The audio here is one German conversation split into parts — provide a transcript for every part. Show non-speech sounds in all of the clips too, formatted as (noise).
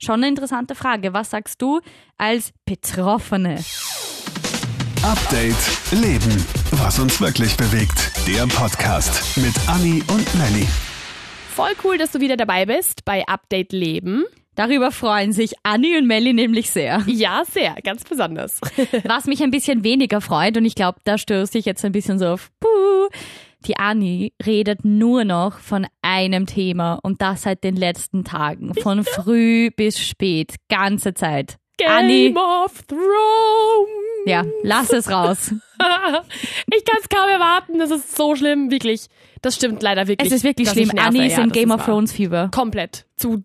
Schon eine interessante Frage. Was sagst du als Betroffene? Update Leben. Was uns wirklich bewegt. Der Podcast mit Anni und Melli. Voll cool, dass du wieder dabei bist bei Update Leben. Darüber freuen sich Anni und Melli nämlich sehr. Ja, sehr, ganz besonders. Was mich ein bisschen weniger freut, und ich glaube, da stöße ich jetzt ein bisschen so auf, puh, die Anni redet nur noch von einem Thema und das seit den letzten Tagen. Von früh bis spät. Ganze Zeit. Game Anni, of Thrones. ja, lass es raus. (laughs) Ich kann es kaum erwarten. Das ist so schlimm, wirklich. Das stimmt leider wirklich. Es ist wirklich schlimm. nerve. Anni ist Ja, im Game of. Thrones Fieber. Komplett. Zu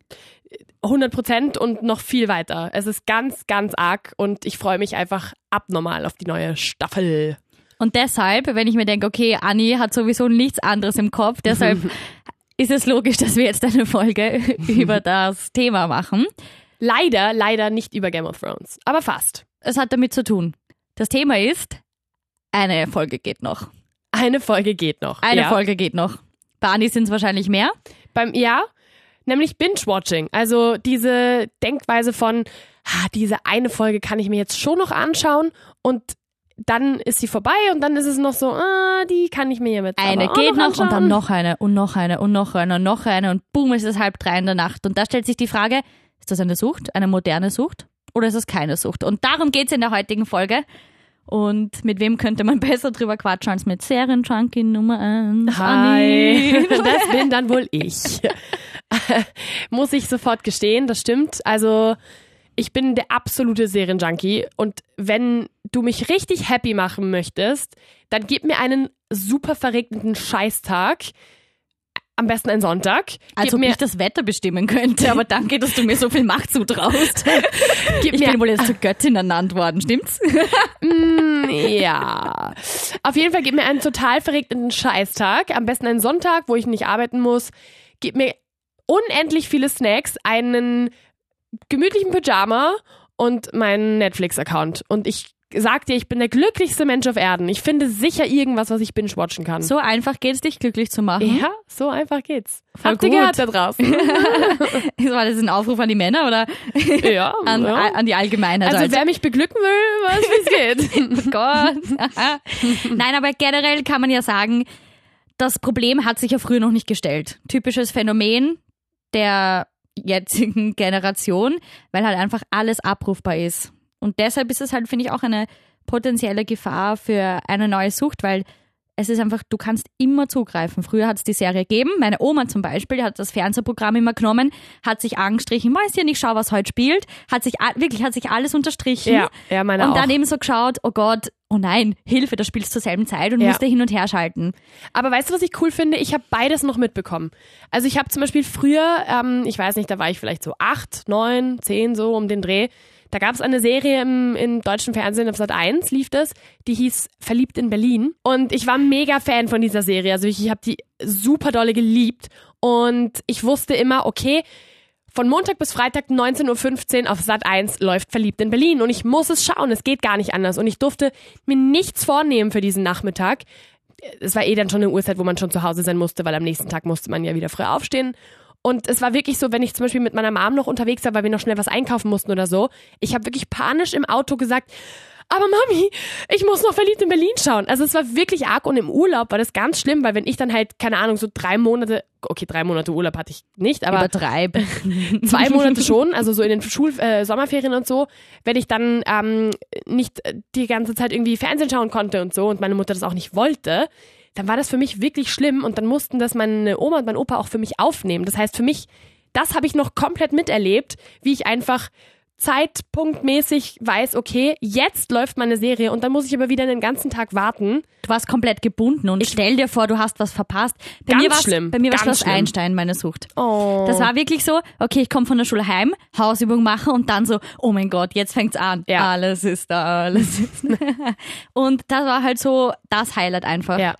100 Prozent und noch viel weiter. Es ist ganz, ganz arg und ich freue mich einfach abnormal auf die neue Staffel. Und deshalb, wenn ich mir denke, okay, Anni hat sowieso nichts anderes im Kopf, deshalb (laughs) ist es logisch, dass wir jetzt eine Folge (laughs) über das Thema machen. Leider, leider nicht über Game of Thrones, aber fast. Es hat damit zu tun. Das Thema ist, eine Folge geht noch. Eine Folge geht noch. Eine ja. Folge geht noch. Bei Anni sind es wahrscheinlich mehr. Beim ja, nämlich Binge-Watching. Also diese Denkweise von, ah, diese eine Folge kann ich mir jetzt schon noch anschauen und dann ist sie vorbei und dann ist es noch so, ah, die kann ich mir jetzt Eine geht noch, noch und dann noch eine und noch eine und noch eine und noch eine und boom, ist es halb drei in der Nacht. Und da stellt sich die Frage, ist das eine Sucht, eine moderne Sucht oder ist es keine Sucht? Und darum geht's in der heutigen Folge. Und mit wem könnte man (laughs) besser drüber quatschen als mit Serienjunkie Nummer 1? Hi, (laughs) das bin dann wohl ich. (laughs) Muss ich sofort gestehen, das stimmt. Also ich bin der absolute Serienjunkie und wenn du mich richtig happy machen möchtest, dann gib mir einen super verregneten Scheißtag. Am besten ein Sonntag. Als gib ob mir, ich das Wetter bestimmen könnte, aber danke, dass du mir so viel Macht zutraust. (laughs) gib Ich mir bin wohl jetzt (laughs) zur Göttin ernannt worden, stimmt's? (laughs) Ja. Auf jeden Fall gib mir einen total verregneten Scheißtag. Am besten einen Sonntag, wo ich nicht arbeiten muss. Gib mir unendlich viele Snacks, einen gemütlichen Pyjama und meinen Netflix-Account. Und ich sag dir, ich bin der glücklichste Mensch auf Erden. Ich finde sicher irgendwas, was ich binge-watchen kann. So einfach geht's, dich glücklich zu machen. ja, so einfach geht's. Voll Habt ihr gehört da draußen? War (laughs) das ein Aufruf an die Männer oder ja. (laughs) an, ja. an die Allgemeinheit? Also wer mich beglücken will, weiß, wie es geht. (laughs) Gott. Nein, aber generell kann man ja sagen, das Problem hat sich ja früher noch nicht gestellt. Typisches Phänomen der jetzigen (laughs) Generation, weil halt einfach alles abrufbar ist. Und deshalb ist es halt, finde ich, auch eine potenzielle Gefahr für eine neue Sucht, weil es ist einfach, du kannst immer zugreifen. Früher hat es die Serie gegeben. Meine Oma zum Beispiel, die hat das Fernsehprogramm immer genommen, hat sich angestrichen, weiß ja nicht, schau, was heute spielt, hat sich wirklich hat sich alles unterstrichen. Ja, ja, meine und auch. dann eben so geschaut, oh Gott, oh nein, Hilfe, das spielst zur selben Zeit und Ja. musste hin und her schalten. Aber weißt du, was ich cool finde? Ich habe beides noch mitbekommen. Also ich habe zum Beispiel früher, ähm, ich weiß nicht, da war ich vielleicht so acht, neun, zehn, so um den Dreh. Da gab es eine Serie im, im deutschen Fernsehen auf Sat 1, lief das, die hieß Verliebt in Berlin. Und ich war mega Fan von dieser Serie. Also ich, ich habe die super dolle geliebt. Und ich wusste immer, okay, von Montag bis Freitag 19.15 Uhr auf Sat 1 läuft Verliebt in Berlin und ich muss es schauen, es geht gar nicht anders und ich durfte mir nichts vornehmen für diesen Nachmittag. Es war eh dann schon eine Uhrzeit, wo man schon zu Hause sein musste, weil am nächsten Tag musste man ja wieder früh aufstehen. Und es war wirklich so, wenn ich zum Beispiel mit meiner Mom noch unterwegs war, weil wir noch schnell was einkaufen mussten oder so, ich habe wirklich panisch im Auto gesagt, aber Mami, ich muss noch verliebt in Berlin schauen. Also es war wirklich arg und im Urlaub war das ganz schlimm, weil wenn ich dann halt, keine Ahnung, so drei Monate, okay, drei Monate Urlaub hatte ich nicht, aber Übertreib. (laughs) zwei Monate schon, also so in den Schul äh, Sommerferien und so, wenn ich dann ähm, nicht die ganze Zeit irgendwie Fernsehen schauen konnte und so und meine Mutter das auch nicht wollte, dann war das für mich wirklich schlimm und dann mussten das meine Oma und mein Opa auch für mich aufnehmen. Das heißt, für mich, das habe ich noch komplett miterlebt, wie ich einfach zeitpunktmäßig weiß, okay, jetzt läuft meine Serie und dann muss ich aber wieder den ganzen Tag warten. Du warst komplett gebunden und stell dir vor, du hast was verpasst. Bei Ganz mir schlimm, Bei mir war Schloss schlimm. Einstein, meine Sucht. Oh. Das war wirklich so, okay, ich komme von der Schule heim, Hausübung mache und dann so, oh mein Gott, jetzt fängt's an. Ja. Alles ist da, alles ist da. (laughs) Und das war halt so das Highlight einfach. Ja.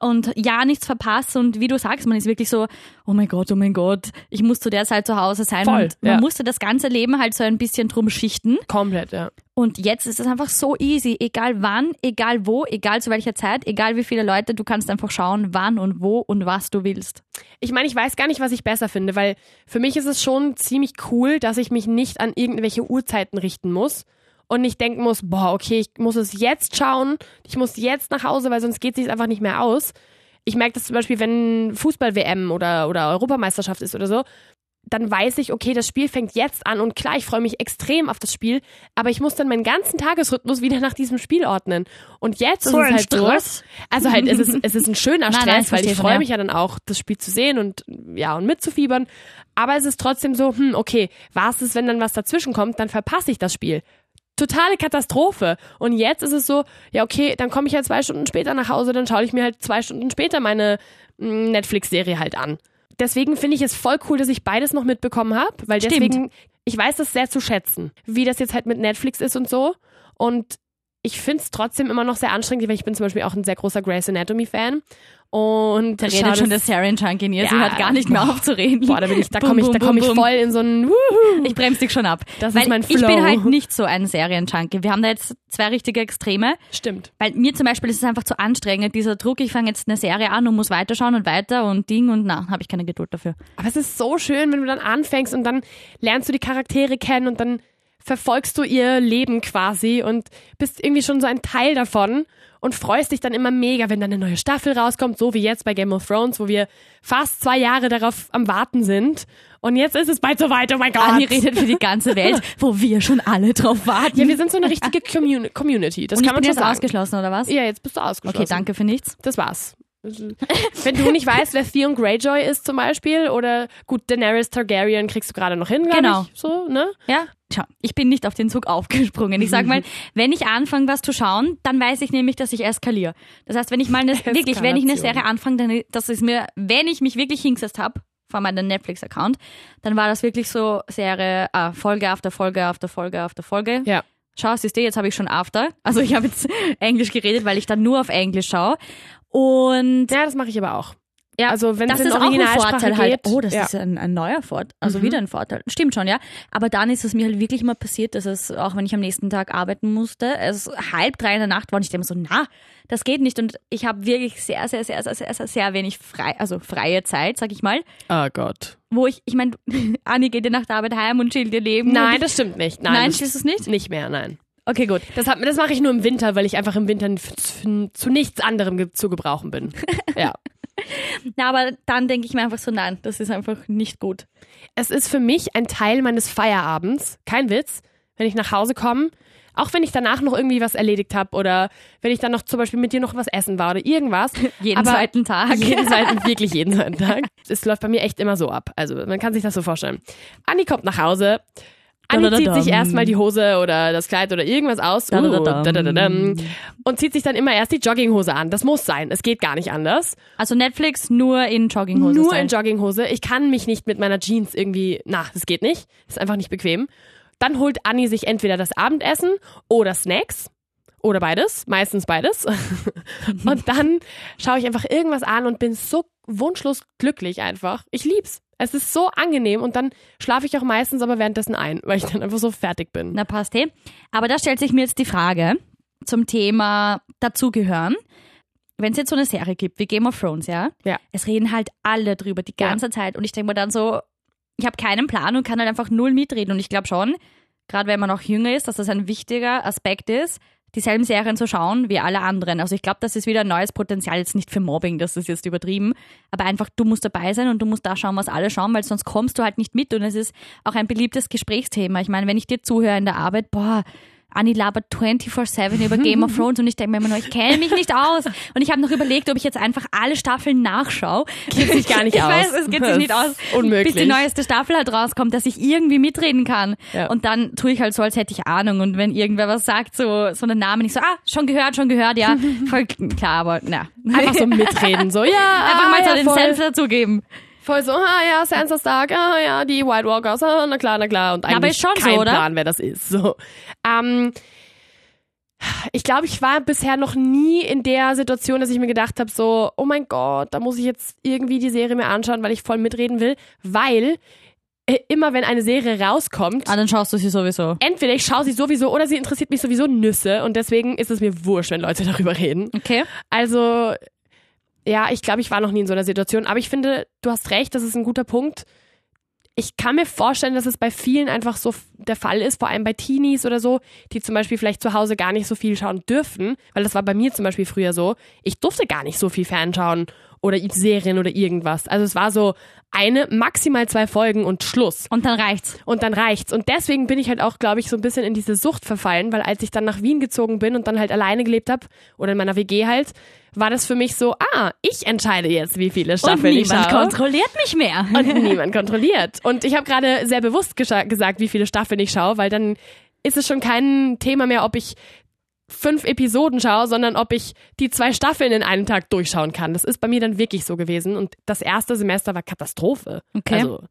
Und, ja nichts verpasst und wie du sagst, man ist wirklich so, oh mein Gott, oh mein Gott, ich muss zu der Zeit zu Hause sein Voll, und man ja. musste das ganze Leben halt so ein bisschen drum schichten Komplett, ja. und jetzt ist es einfach so easy, egal wann, egal wo, egal zu welcher Zeit, egal wie viele Leute, du kannst einfach schauen, wann und wo und was du willst. Ich meine, ich weiß gar nicht, was ich besser finde, weil für mich ist es schon ziemlich cool, dass ich mich nicht an irgendwelche Uhrzeiten richten muss und nicht denken muss, boah, okay, ich muss es jetzt schauen, ich muss jetzt nach Hause, weil sonst geht es sich einfach nicht mehr aus. Ich merke das zum Beispiel, wenn Fußball-WM oder, oder Europameisterschaft ist oder so, dann weiß ich, okay, das Spiel fängt jetzt an und klar, ich freue mich extrem auf das Spiel, aber ich muss dann meinen ganzen Tagesrhythmus wieder nach diesem Spiel ordnen. Und jetzt So ist es ein halt Stress. so. Also halt, es ist, es ist ein schöner (laughs) Nein, Stress, nein, ich weil ich freue ja. mich ja dann auch, das Spiel zu sehen und ja, und mitzufiebern. Aber es ist trotzdem so, hm, okay, was ist, wenn dann was dazwischen kommt, dann verpasse ich das Spiel. Totale Katastrophe. Und jetzt ist es so, ja, okay, dann komme ich halt zwei Stunden später nach Hause, dann schaue ich mir halt zwei Stunden später meine mm, Netflix-Serie halt an. Deswegen finde ich es voll cool, dass ich beides noch mitbekommen habe, weil Stimmt. deswegen, ich weiß das sehr zu schätzen, wie das jetzt halt mit Netflix ist und so. Und ich finde es trotzdem immer noch sehr anstrengend, weil ich bin zum Beispiel auch ein sehr großer Grey's Anatomy-Fan. Und Da redet schon das- der Serienjunkie in ihr, sie Ja, hört gar nicht mehr boah. auf zu reden. Boah, da bin ich, da komme ich, da komme ich voll in so einen Wuhu. Ich bremse dich schon ab. Das weil ist mein Ich bin Flow. halt nicht so ein Serienjunkie. Wir haben da jetzt zwei richtige Extreme. Stimmt. Weil mir zum Beispiel ist es einfach zu anstrengend, dieser Druck, ich fange jetzt eine Serie an und muss weiterschauen und weiter und Ding und na, habe ich keine Geduld dafür. Aber es ist so schön, wenn du dann anfängst und dann lernst du die Charaktere kennen und dann verfolgst du ihr Leben quasi und bist irgendwie schon so ein Teil davon und freust dich dann immer mega, wenn dann eine neue Staffel rauskommt, so wie jetzt bei Game of Thrones, wo wir fast zwei Jahre darauf am Warten sind. Und jetzt ist es bald soweit, oh mein Gott. Anni redet für die ganze Welt, (laughs) wo wir schon alle drauf warten. ja, wir sind so eine richtige Commun Community. Das und kann man schon jetzt sagen. ausgeschlossen, oder was? Ja, jetzt bist du ausgeschlossen. Okay, danke für nichts. Das war's. Wenn du nicht weißt, wer Theon Greyjoy ist zum Beispiel oder gut, Daenerys Targaryen kriegst du gerade noch hin, glaube Genau. ich. So, ne? Ja, schau, ich bin nicht auf den Zug (laughs) aufgesprungen. Ich sag mal, (laughs) wenn ich anfange, was zu schauen, dann weiß ich nämlich, dass ich eskaliere. Das heißt, wenn ich mal eine, (laughs) wirklich, wenn ich eine Serie anfange, dann das ist mir, wenn ich mich wirklich hingesetzt habe vor meinem Netflix-Account, dann war das wirklich so Serie, äh, Folge after Folge after Folge after Folge. Ja. Schau, siehst du, jetzt habe ich schon After. Also ich habe jetzt Englisch geredet, weil ich dann nur auf Englisch schaue. Und Ja, das mache ich aber auch. Ja, Also wenn das ist auch ein Vorteil halt. geht. Oh, das ja. ist ein, ein neuer Vorteil. Also Mhm. wieder ein Vorteil. Stimmt schon, ja. Aber dann ist es mir halt wirklich mal passiert, dass es, auch wenn ich am nächsten Tag arbeiten musste, es halb drei in der Nacht war und ich denke mir so, na, das geht nicht. Und ich habe wirklich sehr, sehr, sehr, sehr, sehr, sehr, sehr wenig frei, also freie Zeit, sag ich mal. Oh Gott. Wo ich, ich meine, (laughs) Anni geht ja nach der Arbeit heim und chillt ihr Leben. Nein, und das stimmt nicht. Nein, Nein, das ist es nicht? nicht mehr, nein. Okay, gut. Das, hat, das mache ich nur im Winter, weil ich einfach im Winter zu, nichts anderem zu gebrauchen bin. (laughs) Ja. (laughs) Na, aber dann denke ich mir einfach so, nein, das ist einfach nicht gut. Es ist für mich ein Teil meines Feierabends. Kein Witz. Wenn ich nach Hause komme, auch wenn ich danach noch irgendwie was erledigt habe oder wenn ich dann noch zum Beispiel mit dir noch was essen war oder irgendwas. (laughs) Jeden Aber zweiten Tag. Jeden (laughs) zweiten, wirklich jeden zweiten Tag. Es läuft bei mir echt immer so ab. Also man kann sich das so vorstellen. Anni kommt nach Hause. Anni zieht sich erstmal die Hose oder das Kleid oder irgendwas aus uh, und zieht sich dann immer erst die Jogginghose an. Das muss sein. Es geht gar nicht anders. Also Netflix nur in Jogginghose. Nur in Jogginghose. Ich kann mich nicht mit meiner Jeans irgendwie, na, das geht nicht. Das ist einfach nicht bequem. Dann holt Anni sich entweder das Abendessen oder Snacks. Oder beides, meistens beides. (laughs) und dann schaue ich einfach irgendwas an und bin so wunschlos glücklich einfach. Ich lieb's. Es ist so angenehm und dann schlafe ich auch meistens aber währenddessen ein, (laughs) weil ich dann einfach so fertig bin. Na passt eh. Aber da stellt sich mir jetzt die Frage zum Thema dazugehören. Wenn es jetzt so eine Serie gibt wie Game of Thrones, ja, Ja. es reden halt alle drüber die Ja. ganze Zeit und ich denke mir dann so, ich habe keinen Plan und kann halt einfach null mitreden und ich glaube schon, gerade wenn man noch jünger ist, dass das ein wichtiger Aspekt ist, dieselben Serien zu schauen wie alle anderen. Also ich glaube, das ist wieder ein neues Potenzial, jetzt nicht für Mobbing, das ist jetzt übertrieben, aber einfach du musst dabei sein und du musst da schauen, was alle schauen, weil sonst kommst du halt nicht mit und es ist auch ein beliebtes Gesprächsthema. Ich meine, wenn ich dir zuhöre in der Arbeit, boah, Anni labert 24-7 über Game of (laughs) Thrones und ich denke mir immer nur, ich kenne mich nicht aus. Und ich habe noch überlegt, ob ich jetzt einfach alle Staffeln nachschaue. Geht sich gar nicht (laughs) ich aus. weiß, es geht sich nicht aus. unmöglich. Bis die neueste Staffel halt rauskommt, dass ich irgendwie mitreden kann. Ja. Und dann tue ich halt so, als hätte ich Ahnung. Und wenn irgendwer was sagt, so, so einen Namen, ich so, ah, schon gehört, schon gehört, ja. (laughs) Voll klar, aber na. Einfach so mitreden, so, ja. Einfach mal ja, so den voll. Senf dazugeben. Voll so, ah ja, Sansa Stark, ah ja, die White Walkers, ah, na klar, na klar. Und eigentlich aber ist schon so, kein oder? Plan, wer das ist. So. Ähm, Ich glaube, ich war bisher noch nie in der Situation, dass ich mir gedacht habe, so, oh mein Gott, da muss ich jetzt irgendwie die Serie mir anschauen, weil ich voll mitreden will, weil äh, immer wenn eine Serie rauskommt, Ah, dann schaust du sie sowieso. entweder ich schaue sie sowieso oder sie interessiert mich sowieso Nüsse und deswegen ist es mir wurscht, wenn Leute (laughs) darüber reden. Okay. Also, ja, ich glaube, ich war noch nie in so einer Situation, aber ich finde, du hast recht, das ist ein guter Punkt. Ich kann mir vorstellen, dass es bei vielen einfach so der Fall ist, vor allem bei Teenies oder so, die zum Beispiel vielleicht zu Hause gar nicht so viel schauen dürfen, weil das war bei mir zum Beispiel früher so. Ich durfte gar nicht so viel fernschauen oder Serien oder irgendwas. Also es war so eine, maximal zwei Folgen und Schluss. Und dann reicht's. Und dann reicht's. Und deswegen bin ich halt auch, glaube ich, so ein bisschen in diese Sucht verfallen, weil als ich dann nach Wien gezogen bin und dann halt alleine gelebt habe oder in meiner WG halt, war das für mich so, ah, ich entscheide jetzt, wie viele Und Staffeln ich niemand schaue. kontrolliert mich mehr. Und (laughs) niemand kontrolliert. Und ich habe gerade sehr bewusst gesagt, wie viele Staffeln ich schaue, weil dann ist es schon kein Thema mehr, ob ich fünf Episoden schaue, sondern ob ich die zwei Staffeln in einem Tag durchschauen kann. Das ist bei mir dann wirklich so gewesen. Und das erste Semester war Katastrophe. Okay. Also,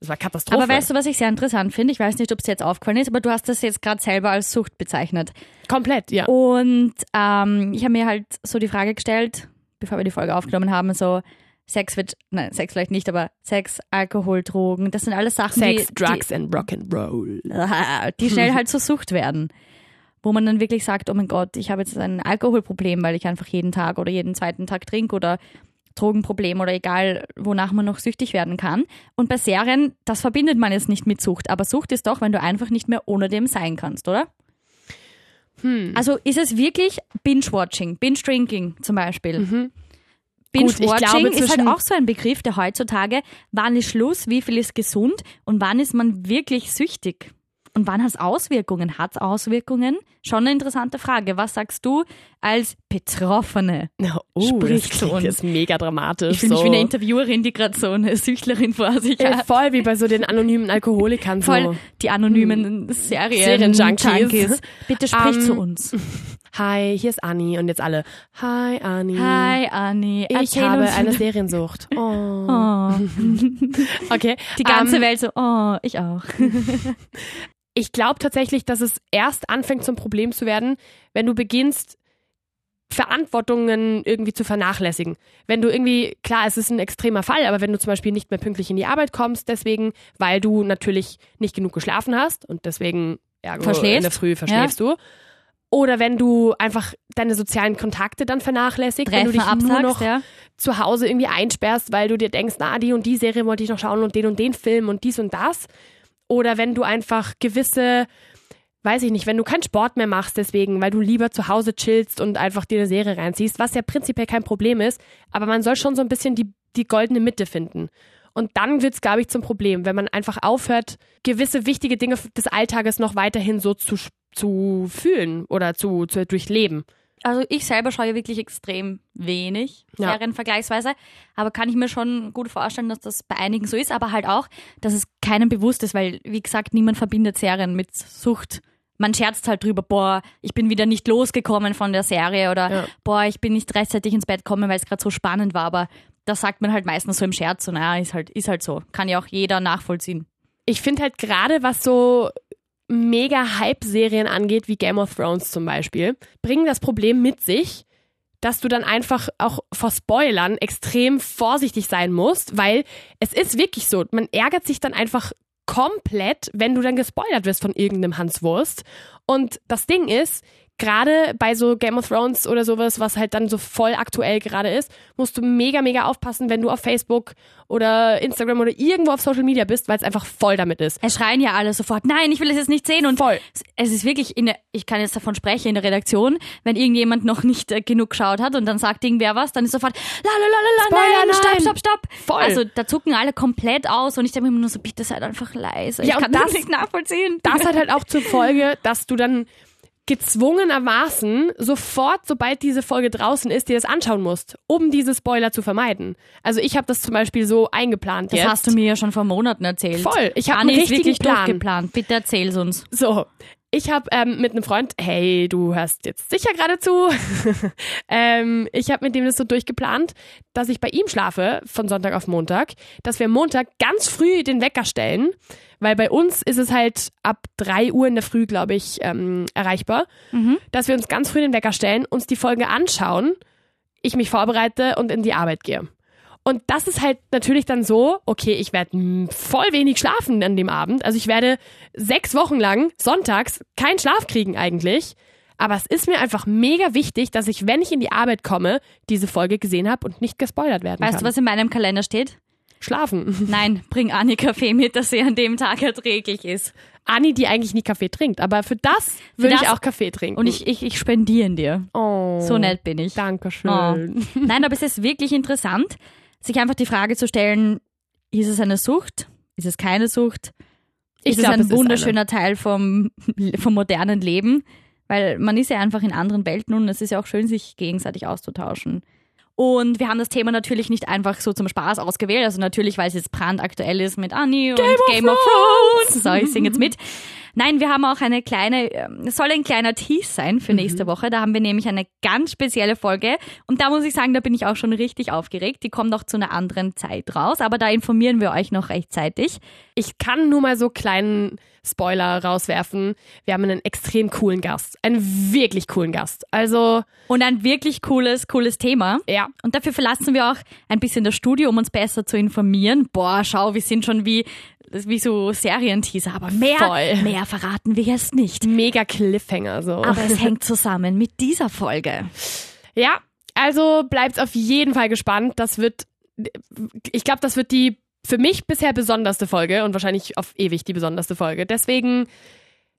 es war Katastrophe. Aber weißt du, was ich sehr interessant finde? Ich weiß nicht, ob es dir jetzt aufgefallen ist, aber du hast das jetzt gerade selber als Sucht bezeichnet. Komplett, ja. Und ähm, ich habe mir halt so die Frage gestellt, bevor wir die Folge aufgenommen haben, so Sex wird, nein, Sex vielleicht nicht, aber Sex, Alkohol, Drogen, das sind alles Sachen, Sex, die, Drugs and Rock'n'Roll. die, (laughs) die schnell halt zur Sucht werden. Wo man dann wirklich sagt, oh mein Gott, ich habe jetzt ein Alkoholproblem, weil ich einfach jeden Tag oder jeden zweiten Tag trinke oder Drogenproblem oder egal, wonach man noch süchtig werden kann. Und bei Serien, das verbindet man jetzt nicht mit Sucht, aber Sucht ist doch, wenn du einfach nicht mehr ohne dem sein kannst, oder? Hm. Also ist es wirklich Binge-Watching, Binge-Drinking zum Beispiel. Mhm. Binge-Watching ist halt auch so ein Begriff, der heutzutage, wann ist Schluss, wie viel ist gesund und wann ist man wirklich süchtig? Und wann hat es Auswirkungen? Hat es Auswirkungen? Schon eine interessante Frage. Was sagst du als Betroffene? Oh, Spricht das zu uns. jetzt mega dramatisch. Ich fühle mich so. wie eine Interviewerin, die gerade so eine Süchtlerin vor sich Ja, hat. voll wie bei so den anonymen Alkoholikern. Voll So. die anonymen Serien Serienjunkies. Junkies. Bitte sprich Ähm, zu uns. (laughs) Hi, hier ist Anni und jetzt alle. Hi, Anni. Hi Anni, Ich habe uns eine (laughs) Seriensucht. Oh. Oh. (laughs) Okay. Die ganze Ähm, Welt so, oh, ich auch. Ich glaube tatsächlich, dass es erst anfängt zum Problem zu werden, wenn du beginnst, Verantwortungen irgendwie zu vernachlässigen. Wenn du irgendwie, klar, es ist ein extremer Fall, aber wenn du zum Beispiel nicht mehr pünktlich in die Arbeit kommst, deswegen, weil du natürlich nicht genug geschlafen hast und deswegen Verschläfst. in der Früh verschläfst du. Oder wenn du einfach deine sozialen Kontakte dann vernachlässigst, wenn du dich nur absagst, noch ja. zu Hause irgendwie einsperrst, weil du dir denkst, na, die und die Serie wollte ich noch schauen und den und den Film und dies und das. Oder wenn du einfach gewisse, weiß ich nicht, wenn du keinen Sport mehr machst deswegen, weil du lieber zu Hause chillst und einfach dir eine Serie reinziehst, was ja prinzipiell kein Problem ist, aber man soll schon so ein bisschen die, die goldene Mitte finden. Und dann wird's, glaube ich, zum Problem, wenn man einfach aufhört, gewisse wichtige Dinge des Alltages noch weiterhin so zu, zu fühlen oder zu, zu durchleben. Also ich selber schaue ja wirklich extrem wenig Ja. Serien vergleichsweise, aber kann ich mir schon gut vorstellen, dass das bei einigen so ist, aber halt auch, dass es keinem bewusst ist, weil, wie gesagt, niemand verbindet Serien mit Sucht. Man scherzt halt drüber, boah, ich bin wieder nicht losgekommen von der Serie oder Ja. boah, ich bin nicht rechtzeitig ins Bett gekommen, weil es gerade so spannend war, aber das sagt man halt meistens so im Scherz und naja, ist halt, ist halt so. Kann ja auch jeder nachvollziehen. ich finde halt gerade, was so mega Hype-Serien angeht, wie Game of Thrones zum Beispiel, bringen das Problem mit sich, dass du dann einfach auch vor Spoilern extrem vorsichtig sein musst, weil es ist wirklich so, man ärgert sich dann einfach komplett, wenn du dann gespoilert wirst von irgendeinem Hans Wurst. Und das Ding ist, gerade bei so Game of Thrones oder sowas, was halt dann so voll aktuell gerade ist, musst du mega, mega aufpassen, wenn du auf Facebook oder Instagram oder irgendwo auf Social Media bist, weil es einfach voll damit ist. Es schreien ja alle sofort, nein, ich will es jetzt nicht sehen und Voll. es ist wirklich, in der, ich kann jetzt davon sprechen, in der Redaktion, wenn irgendjemand noch nicht äh, genug geschaut hat und dann sagt irgendwer was, dann ist sofort, la la la la la, Spoiler, nein, stopp, nein. stopp, stopp. Voll. Also da zucken alle komplett aus und ich denke mir immer nur so, bitte seid einfach leise. Ja, ich kann das- das nicht nachvollziehen. Das hat halt auch zur Folge, dass du dann gezwungenermaßen sofort, sobald diese Folge draußen ist, dir das anschauen musst, um diese Spoiler zu vermeiden. Also ich habe das zum Beispiel so eingeplant Das jetzt. hast du mir ja schon vor Monaten erzählt. Voll. Ich hab Anni einen richtigen wirklich Plan. durchgeplant. Bitte erzähl's uns. So, Ich habe ähm, mit einem Freund, hey, du hörst jetzt sicher gerade zu. (laughs) ähm, ich habe mit dem das so durchgeplant, dass ich bei ihm schlafe von Sonntag auf Montag, dass wir Montag ganz früh den Wecker stellen, weil bei uns ist es halt ab drei Uhr in der Früh, glaube ich, ähm, erreichbar, dass wir uns ganz früh den Wecker stellen, uns die Folge anschauen, ich mich vorbereite und in die Arbeit gehe. Und das ist halt natürlich dann so, okay, ich werde voll wenig schlafen an dem Abend. Also ich werde sechs Wochen lang sonntags keinen Schlaf kriegen eigentlich. Aber es ist mir einfach mega wichtig, dass ich, wenn ich in die Arbeit komme, diese Folge gesehen habe und nicht gespoilert werden Weißt kann. du, was in meinem Kalender steht? Schlafen. (laughs) Nein, bring Anni Kaffee mit, dass sie an dem Tag erträglich ist. Anni, die eigentlich nie Kaffee trinkt, aber für das würde ich auch Kaffee trinken. Und ich, ich, ich spendiere dir. oh, So nett bin ich. Dankeschön. Oh. Nein, aber es ist wirklich interessant, sich einfach die Frage zu stellen, ist es eine Sucht? Ist es keine Sucht? Ich ist es glaub, ein es ist eine. wunderschöner Teil vom, (laughs) vom modernen Leben? Weil man ist ja einfach in anderen Welten und es ist ja auch schön, sich gegenseitig auszutauschen. Und wir haben das Thema natürlich nicht einfach so zum Spaß ausgewählt, also natürlich, weil es jetzt brandaktuell ist mit Annie und Game of Thrones. So, ich singe jetzt mit. Nein, wir haben auch eine kleine, ähm, es soll ein kleiner Tease sein für nächste Woche. Da haben wir nämlich eine ganz spezielle Folge. Und da muss ich sagen, da bin ich auch schon richtig aufgeregt. Die kommt noch zu einer anderen Zeit raus, aber da informieren wir euch noch rechtzeitig. Ich kann nur mal so kleinen Spoiler rauswerfen. Wir haben einen extrem coolen Gast. Einen wirklich coolen Gast. Also, Und ein wirklich cooles, cooles Thema. ja. Und dafür verlassen wir auch ein bisschen das Studio, um uns besser zu informieren. Boah, schau, wir sind schon wie, wie so Serienteaser, aber mehr, Voll. mehr verraten wir jetzt nicht. Mega Cliffhanger so. Aber es (laughs) hängt zusammen mit dieser Folge. Ja, also bleibt auf jeden Fall gespannt. Das wird, ich glaube, das wird die für mich bisher besonderste Folge und wahrscheinlich auf ewig die besonderste Folge. Deswegen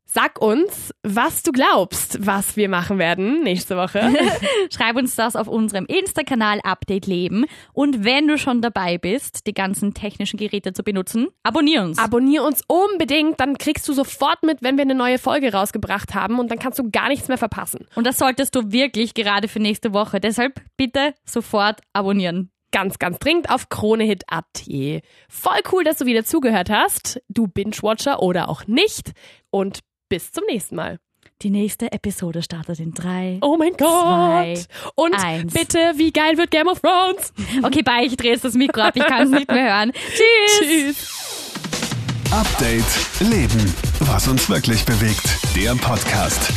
sag uns, was du glaubst, was wir machen werden nächste Woche. (laughs) Schreib uns das auf unserem Insta-Kanal Update Leben. Und wenn du schon dabei bist, die ganzen technischen Geräte zu benutzen, abonnier uns. Abonnier uns unbedingt, dann kriegst du sofort mit, wenn wir eine neue Folge rausgebracht haben und dann kannst du gar nichts mehr verpassen. Und das solltest du wirklich gerade für nächste Woche. Deshalb bitte sofort abonnieren. Ganz, ganz dringend auf kronehit.at. Voll cool, dass du wieder zugehört hast. Du Binge-Watcher oder auch nicht. Und bis zum nächsten Mal. Die nächste Episode startet in drei. Oh mein Zwei, Gott. Und eins. bitte, wie geil wird Game of Thrones? Okay, bye, ich drehe jetzt das Mikro ab, ich kann es nicht mehr hören. Tschüss. Tschüss. Update Leben. Was uns wirklich bewegt. Der Podcast.